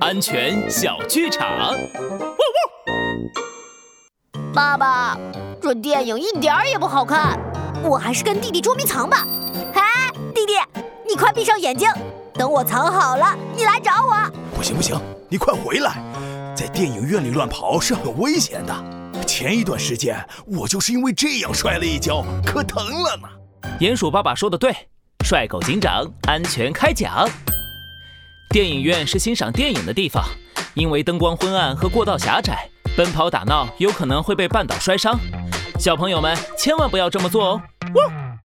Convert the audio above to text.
安全小剧场。爸爸，这电影一点儿也不好看，我还是跟弟弟捉迷藏吧。哎，弟弟，你快闭上眼睛，等我藏好了，你来找我。不行不行，你快回来，在电影院里乱跑是很危险的。前一段时间我就是因为这样摔了一跤，可疼了呢。鼹鼠爸爸说的对，帅狗警长安全开讲。电影院是欣赏电影的地方，因为灯光昏暗和过道狭窄，奔跑打闹有可能会被绊倒摔伤。小朋友们千万不要这么做哦。